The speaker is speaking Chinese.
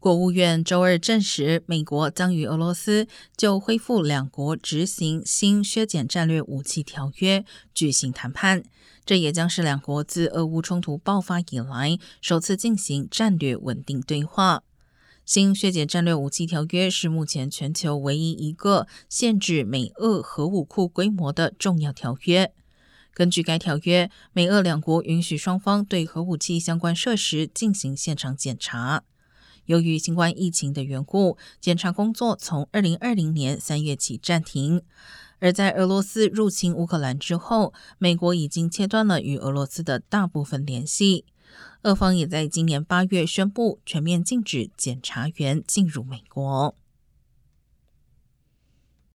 国务院周二证实，美国将与俄罗斯就恢复两国执行新削减战略武器条约举行谈判。这也将是两国自俄乌冲突爆发以来首次进行战略稳定对话。新削减战略武器条约是目前全球唯一一个限制美俄核武库规模的重要条约。根据该条约，美俄两国允许双方对核武器相关设施进行现场检查。由于新冠疫情的缘故，检查工作从二零二零年三月起暂停。而在俄罗斯入侵乌克兰之后，美国已经切断了与俄罗斯的大部分联系。俄方也在今年八月宣布全面禁止检察员进入美国。